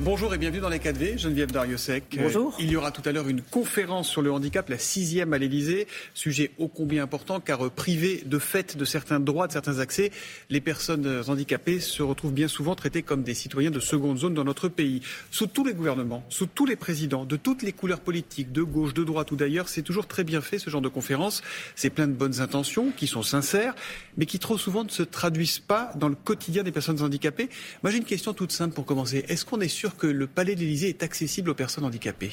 Bonjour et bienvenue dans les 4V, Geneviève Dariussec. Bonjour. Il y aura tout à l'heure une conférence sur le handicap, la sixième à l'Elysée. Sujet ô combien important car privé de fait de certains droits, de certains accès, les personnes handicapées se retrouvent bien souvent traitées comme des citoyens de seconde zone dans notre pays. Sous tous les gouvernements, sous tous les présidents, de toutes les couleurs politiques, de gauche, de droite ou d'ailleurs, c'est toujours très bien fait ce genre de conférence. C'est plein de bonnes intentions qui sont sincères, mais qui trop souvent ne se traduisent pas dans le quotidien des personnes handicapées. Moi j'ai une question toute simple pour commencer. Est-ce qu'on est sûr que le Palais de l'Élysée est accessible aux personnes handicapées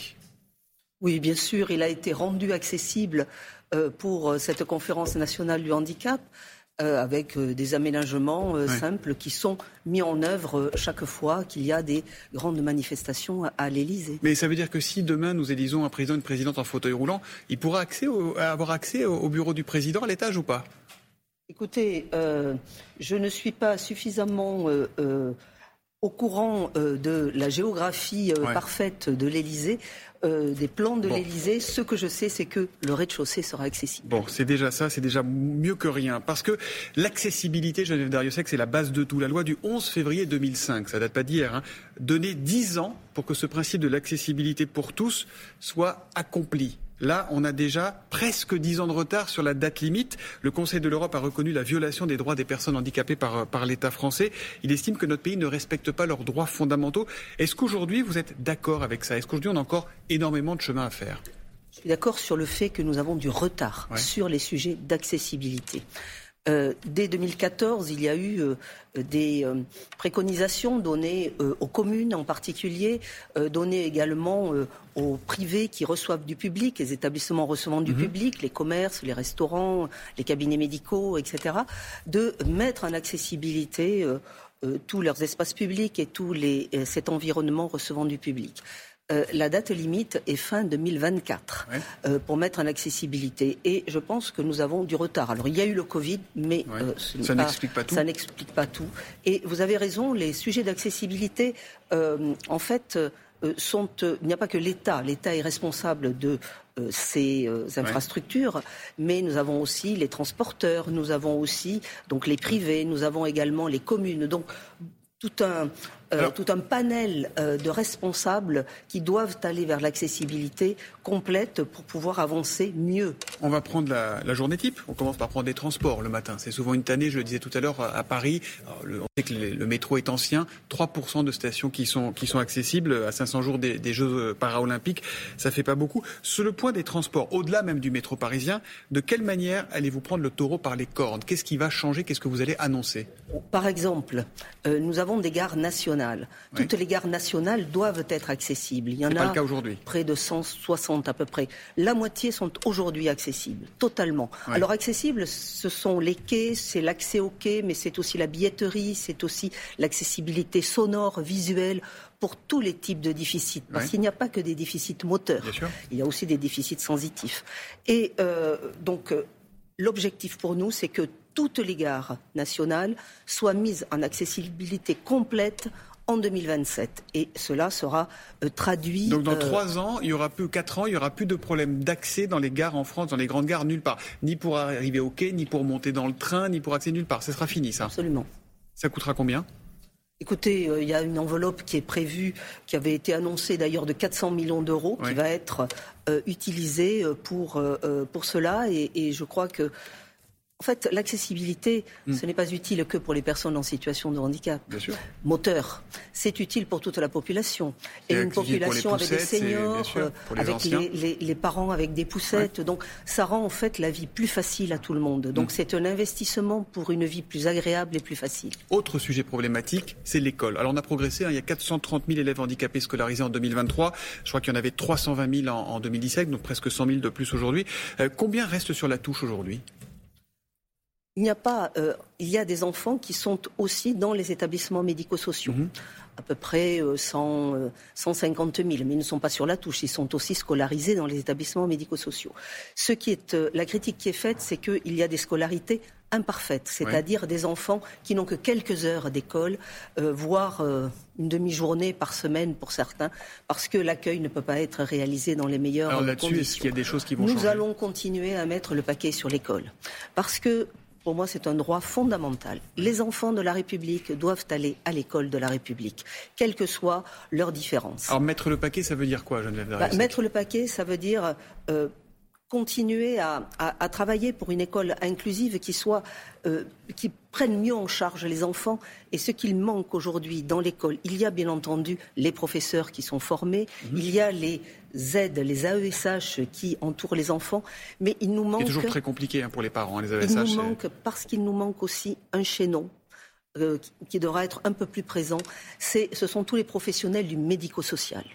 Oui, bien sûr, il a été rendu accessible euh, pour euh, cette conférence nationale du handicap. Euh, avec des aménagements simples qui sont mis en œuvre chaque fois qu'il y a des grandes manifestations à, l'Élysée. Mais ça veut dire que si demain nous élisons un président, une présidente en fauteuil roulant, il pourra accès avoir accès au, bureau du président à l'étage ou pas? Écoutez, je ne suis pas suffisamment au courant euh, de la géographie euh, parfaite de l'Élysée, euh, des plans de l'Élysée, ce que je sais, c'est que le rez-de-chaussée sera accessible. Bon, c'est déjà ça, c'est déjà mieux que rien. Parce que l'accessibilité, Geneviève Dariussec, c'est la base de tout. La loi du 11 février 2005, ça date pas d'hier, hein, donnait 10 ans pour que ce principe de l'accessibilité pour tous soit accompli. Là, on a déjà presque dix ans de retard sur la date limite. Le Conseil de l'Europe a reconnu la violation des droits des personnes handicapées par, par l'État français. Il estime que notre pays ne respecte pas leurs droits fondamentaux. Est-ce qu'aujourd'hui, vous êtes d'accord avec ça? Est-ce qu'aujourd'hui, on a encore énormément de chemin à faire? Je suis d'accord sur le fait que nous avons du retard sur les sujets d'accessibilité. Euh, dès 2014, il y a eu euh, des euh, préconisations données aux communes en particulier, données également aux privés qui reçoivent du public, les établissements recevant du mhm. public, les commerces, les restaurants, les cabinets médicaux, etc., de mettre en accessibilité tous leurs espaces publics et tout les, cet environnement recevant du public. Euh, la date limite est fin 2024 euh, pour mettre en accessibilité. Et je pense que nous avons du retard. Alors il y a eu le Covid, mais euh, ça n'explique pas, tout. Ça n'explique pas tout. Et vous avez raison, les sujets d'accessibilité, en fait, sont. il n'y a pas que l'État. L'État est responsable de ces infrastructures, mais nous avons aussi les transporteurs, nous avons aussi donc les privés, nous avons également les communes. Donc tout un, euh, tout un panel euh, de responsables qui doivent aller vers l'accessibilité complète pour pouvoir avancer mieux. On va prendre la, journée type. On commence par prendre des transports le matin. C'est souvent une tannée, je le disais tout à l'heure, à Paris. on sait que le, métro est ancien. 3% de stations qui sont, qui sont accessibles à 500 jours des, Jeux paralympiques. Ça fait pas beaucoup. Sur le point des transports, au-delà même du métro parisien, de quelle manière allez-vous prendre le taureau par les cornes? Qu'est-ce qui va changer? Qu'est-ce que vous allez annoncer? Par exemple, euh, nous avons des gares nationales toutes les gares nationales doivent être accessibles. Il y en a près de 160 à peu près. La moitié sont aujourd'hui accessibles, totalement. Alors accessibles, ce sont les quais, c'est l'accès aux quais, mais c'est aussi la billetterie, c'est aussi l'accessibilité sonore, visuelle pour tous les types de déficits. Parce qu'il n'y a pas que des déficits moteurs. Il y a aussi des déficits sensitifs. Et euh, donc, euh, l'objectif pour nous, c'est que toutes les gares nationales soient mises en accessibilité complète en 2027. Et cela sera euh, traduit. Donc dans euh, trois ans, il y aura plus quatre ans, il y aura plus de problème d'accès dans les gares en France, dans les grandes gares nulle part, ni pour arriver au quai, ni pour monter dans le train, ni pour accéder nulle part. Ce sera fini, ça. Absolument. Ça coûtera combien? Écoutez, euh, il y a une enveloppe qui est prévue, qui avait été annoncée d'ailleurs de 400 millions d'euros, qui va être utilisée pour, pour cela. Et, et, je crois que en fait, l'accessibilité, hmm. ce n'est pas utile que pour les personnes en situation de handicap. Bien sûr. Moteur, c'est utile pour toute la population. Et, une population avec des seniors, avec les, parents avec des poussettes. Donc, ça rend en fait la vie plus facile à tout le monde. Donc, hmm. c'est un investissement pour une vie plus agréable et plus facile. Autre sujet problématique, c'est l'école. Alors, on a progressé. Hein. il y a 430 000 élèves handicapés scolarisés en 2023. Je crois qu'il y en avait 320 000 en, 2017, donc presque 100 000 de plus aujourd'hui. Euh, combien reste sur la touche aujourd'hui? Il n'y a pas, il y a des enfants qui sont aussi dans les établissements médico-sociaux. Mhm à peu près 100, 150 000, mais ils ne sont pas sur la touche. Ils sont aussi scolarisés dans les établissements médico-sociaux. Ce qui est, euh, la critique qui est faite, c'est qu'il y a des scolarités imparfaites, c'est-à-dire des enfants qui n'ont que quelques heures d'école, euh, voire euh, une demi-journée par semaine pour certains, parce que l'accueil ne peut pas être réalisé dans les meilleures Alors là-dessus, est-ce qu'il y a des choses qui vont Nous changer? allons continuer à mettre le paquet sur l'école, parce que pour moi, c'est un droit fondamental. Les enfants de la République doivent aller à l'école de la République, quelles que soient leurs différences. Alors, mettre le paquet, ça veut dire quoi, Geneviève bah, Mettre le paquet, ça veut dire euh, continuer à, travailler pour une école inclusive qui soit euh, qui prenne mieux en charge les enfants et ce qu'il manque aujourd'hui dans l'école. Il y a bien entendu les professeurs qui sont formés, mhm. il y a les aides, les AESH qui entourent les enfants, mais il nous manque. C'est toujours très compliqué hein, pour les parents, les AESH. Il nous manque parce qu'il nous manque aussi un chaînon euh, qui devra être un peu plus présent, ce sont tous les professionnels du médico-social.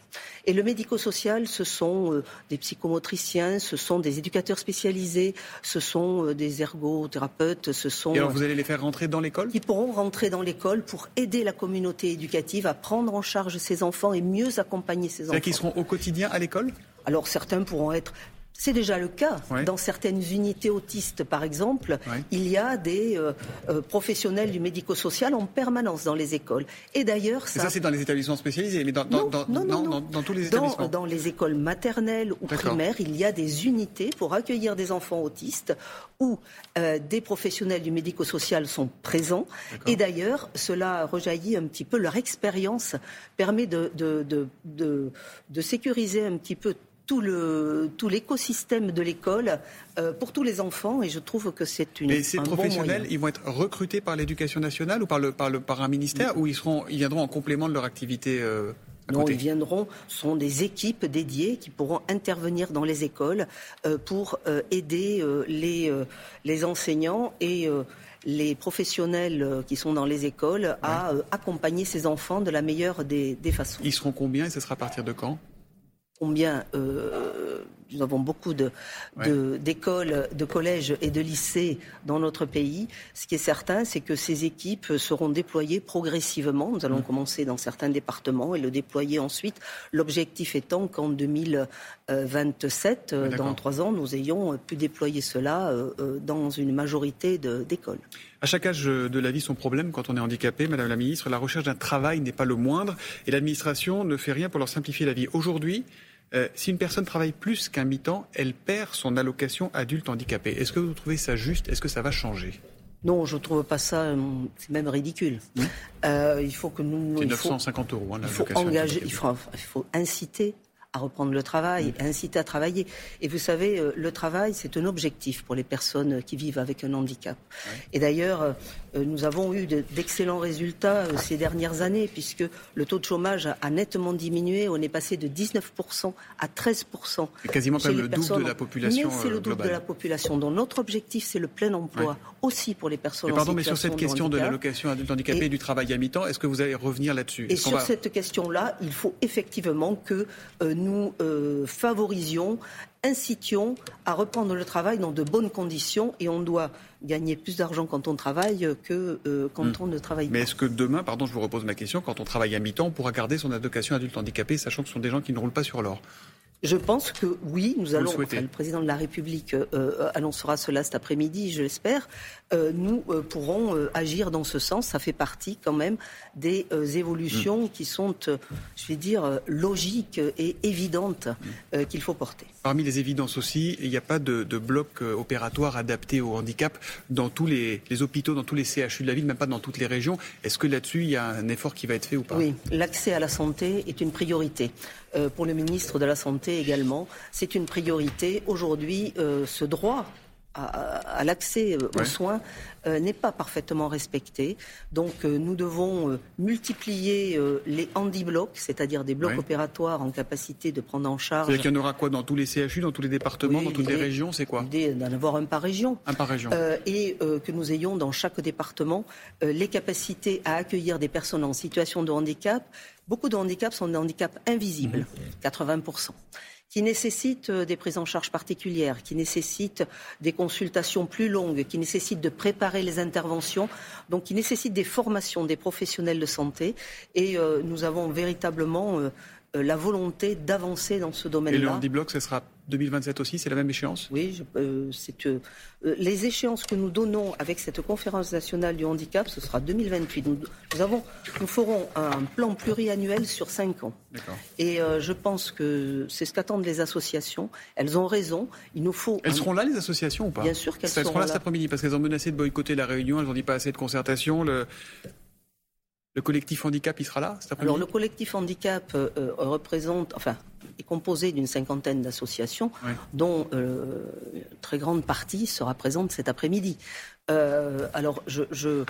Et le médico-social, ce sont euh, des psychomotriciens, ce sont des éducateurs spécialisés, ce sont euh, des ergothérapeutes, ce sont... Et alors vous allez les faire rentrer dans l'école? Ils pourront rentrer dans l'école pour aider la communauté éducative à prendre en charge ses enfants et mieux accompagner ses enfants. Qui seront au quotidien à l'école? Alors certains pourront être c'est déjà le cas. Dans certaines unités autistes, par exemple, il y a des euh, euh, professionnels du médico-social en permanence dans les écoles. Et d'ailleurs, ça... ça c'est dans les établissements spécialisés, mais dans, dans, dans, tous les établissements. Dans, les écoles maternelles ou primaires, il y a des unités pour accueillir des enfants autistes où euh, des professionnels du médico-social sont présents. Et d'ailleurs, cela rejaillit un petit peu leur expérience, permet de, de, de, de sécuriser un petit peu tout, le, tout l'écosystème de l'école euh, pour tous les enfants et je trouve que c'est une. Mais ces professionnels, ils vont être recrutés par l'éducation nationale ou par, le, par, le, par un ministère ou ils, seront, ils viendront en complément de leur activité euh, non, ils viendront, ce sont des équipes dédiées qui pourront intervenir dans les écoles euh, pour aider les, les enseignants et les professionnels qui sont dans les écoles à accompagner ces enfants de la meilleure des, des façons. Ils seront combien et ce sera à partir de quand? Combien euh, nous avons beaucoup d'écoles, de, collèges et de lycées dans notre pays. Ce qui est certain, c'est que ces équipes seront déployées progressivement. Nous allons mmh. commencer dans certains départements et le déployer ensuite. L'objectif étant qu'en 2027, dans trois ans, nous ayons pu déployer cela euh, euh, dans une majorité d'écoles. À chaque âge de la vie, son problème quand on est handicapé, Madame la Ministre, la recherche d'un travail n'est pas le moindre et l'administration ne fait rien pour leur simplifier la vie. Aujourd'hui, euh, si une personne travaille plus qu'un mi-temps, elle perd son allocation adulte handicapé. Est-ce que vous trouvez ça juste? Est-ce que ça va changer? Non, je ne trouve pas ça, euh, c'est même ridicule. Mmh. Euh, il faut que nous. C'est 950 euros, hein, Il faut engager, il faut, il faut inciter à reprendre le travail, à inciter à travailler. Et vous savez, le travail, c'est un objectif pour les personnes qui vivent avec un handicap. Et d'ailleurs, nous avons eu d'excellents résultats euh, ces dernières années, puisque le taux de chômage a nettement diminué. On est passé de 19% à 13%. C'est quasiment le double de la population. Mais c'est le double de la population. Donc notre objectif, c'est le plein emploi, aussi pour les personnes mais pardon, mais sur cette question de, l'allocation adulte handicapé et, du travail à mi-temps, est-ce que vous allez revenir là-dessus? Et sur cette question-là, il faut effectivement que nous euh, favorisions, incitions à reprendre le travail dans de bonnes conditions et on doit gagner plus d'argent quand on travaille que euh, quand hmm. on ne travaille pas. Mais est-ce que demain, pardon, je vous repose ma question, quand on travaille à mi-temps, on pourra garder son allocation adulte handicapé, sachant que ce sont des gens qui ne roulent pas sur l'or? Je pense que oui, nous allons. le, président de la République euh, annoncera cela cet après-midi, je l'espère. Euh, nous euh, pourrons euh, agir dans ce sens. Ça fait partie quand même des évolutions mm. qui sont, je vais dire, logiques et évidentes mm. qu'il faut porter. Parmi les évidences aussi, il n'y a pas de, bloc opératoire adapté au handicap dans tous les, hôpitaux, dans tous les CHU de la ville, même pas dans toutes les régions. Est-ce que là-dessus, il y a un effort qui va être fait ou pas? Oui, l'accès à la santé est une priorité. Pour le ministre de la Santé également, c'est une priorité. Aujourd'hui, ce droit à, l'accès euh, aux soins euh, n'est pas parfaitement respecté. Donc euh, nous devons multiplier les handi-blocs, c'est-à-dire des blocs opératoires en capacité de prendre en charge. C'est-à-dire qu'il y en aura quoi dans tous les CHU, dans tous les départements, dans toutes les régions C'est quoi L'idée d'en avoir un par région. Un par région. et que nous ayons dans chaque département les capacités à accueillir des personnes en situation de handicap. Beaucoup de handicaps sont des handicaps invisibles, 80%. Qui nécessitent des prises en charge particulières, qui nécessitent des consultations plus longues, qui nécessitent de préparer les interventions, donc qui nécessitent des formations des professionnels de santé. Et nous avons véritablement la volonté d'avancer dans ce domaine-là. Et le handiblock, ce sera 2027 aussi, c'est la même échéance? Oui, euh, euh, les échéances que nous donnons avec cette conférence nationale du handicap, ce sera 2028. Nous, avons, nous ferons un plan pluriannuel sur cinq ans. Et euh, je pense que c'est ce qu'attendent les associations. Elles ont raison. Il nous faut. Elles seront là les associations ou pas? Bien sûr qu'elles seront, seront là. cet après-midi parce qu'elles ont menacé de boycotter la réunion. Elles n'ont dit pas assez de concertation. Le... Le collectif handicap, il sera là Alors le collectif handicap représente, enfin, est composé d'une cinquantaine d'associations, dont euh, une très grande partie sera présente cet après-midi. Euh, alors, je,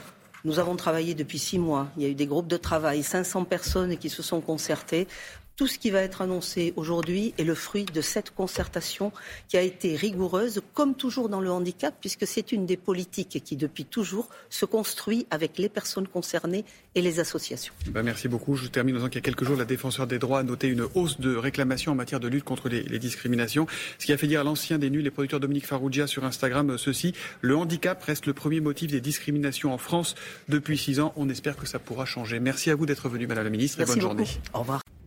nous avons travaillé depuis six mois. Il y a eu des groupes de travail, 500 personnes qui se sont concertées tout ce qui va être annoncé aujourd'hui est le fruit de cette concertation qui a été rigoureuse, comme toujours dans le handicap, puisque c'est une des politiques qui, depuis toujours, se construit avec les personnes concernées et les associations. Ben merci beaucoup. Je termine en disant qu'il y a quelques jours, la défenseur des droits a noté une hausse de réclamations en matière de lutte contre les, discriminations, ce qui a fait dire à l'ancien des nuls, les producteurs Dominique Farrugia sur Instagram, euh, ceci, le handicap reste le premier motif des discriminations en France depuis six ans. On espère que ça pourra changer. Merci à vous d'être venu, Madame la Ministre, et bonne journée. Au revoir.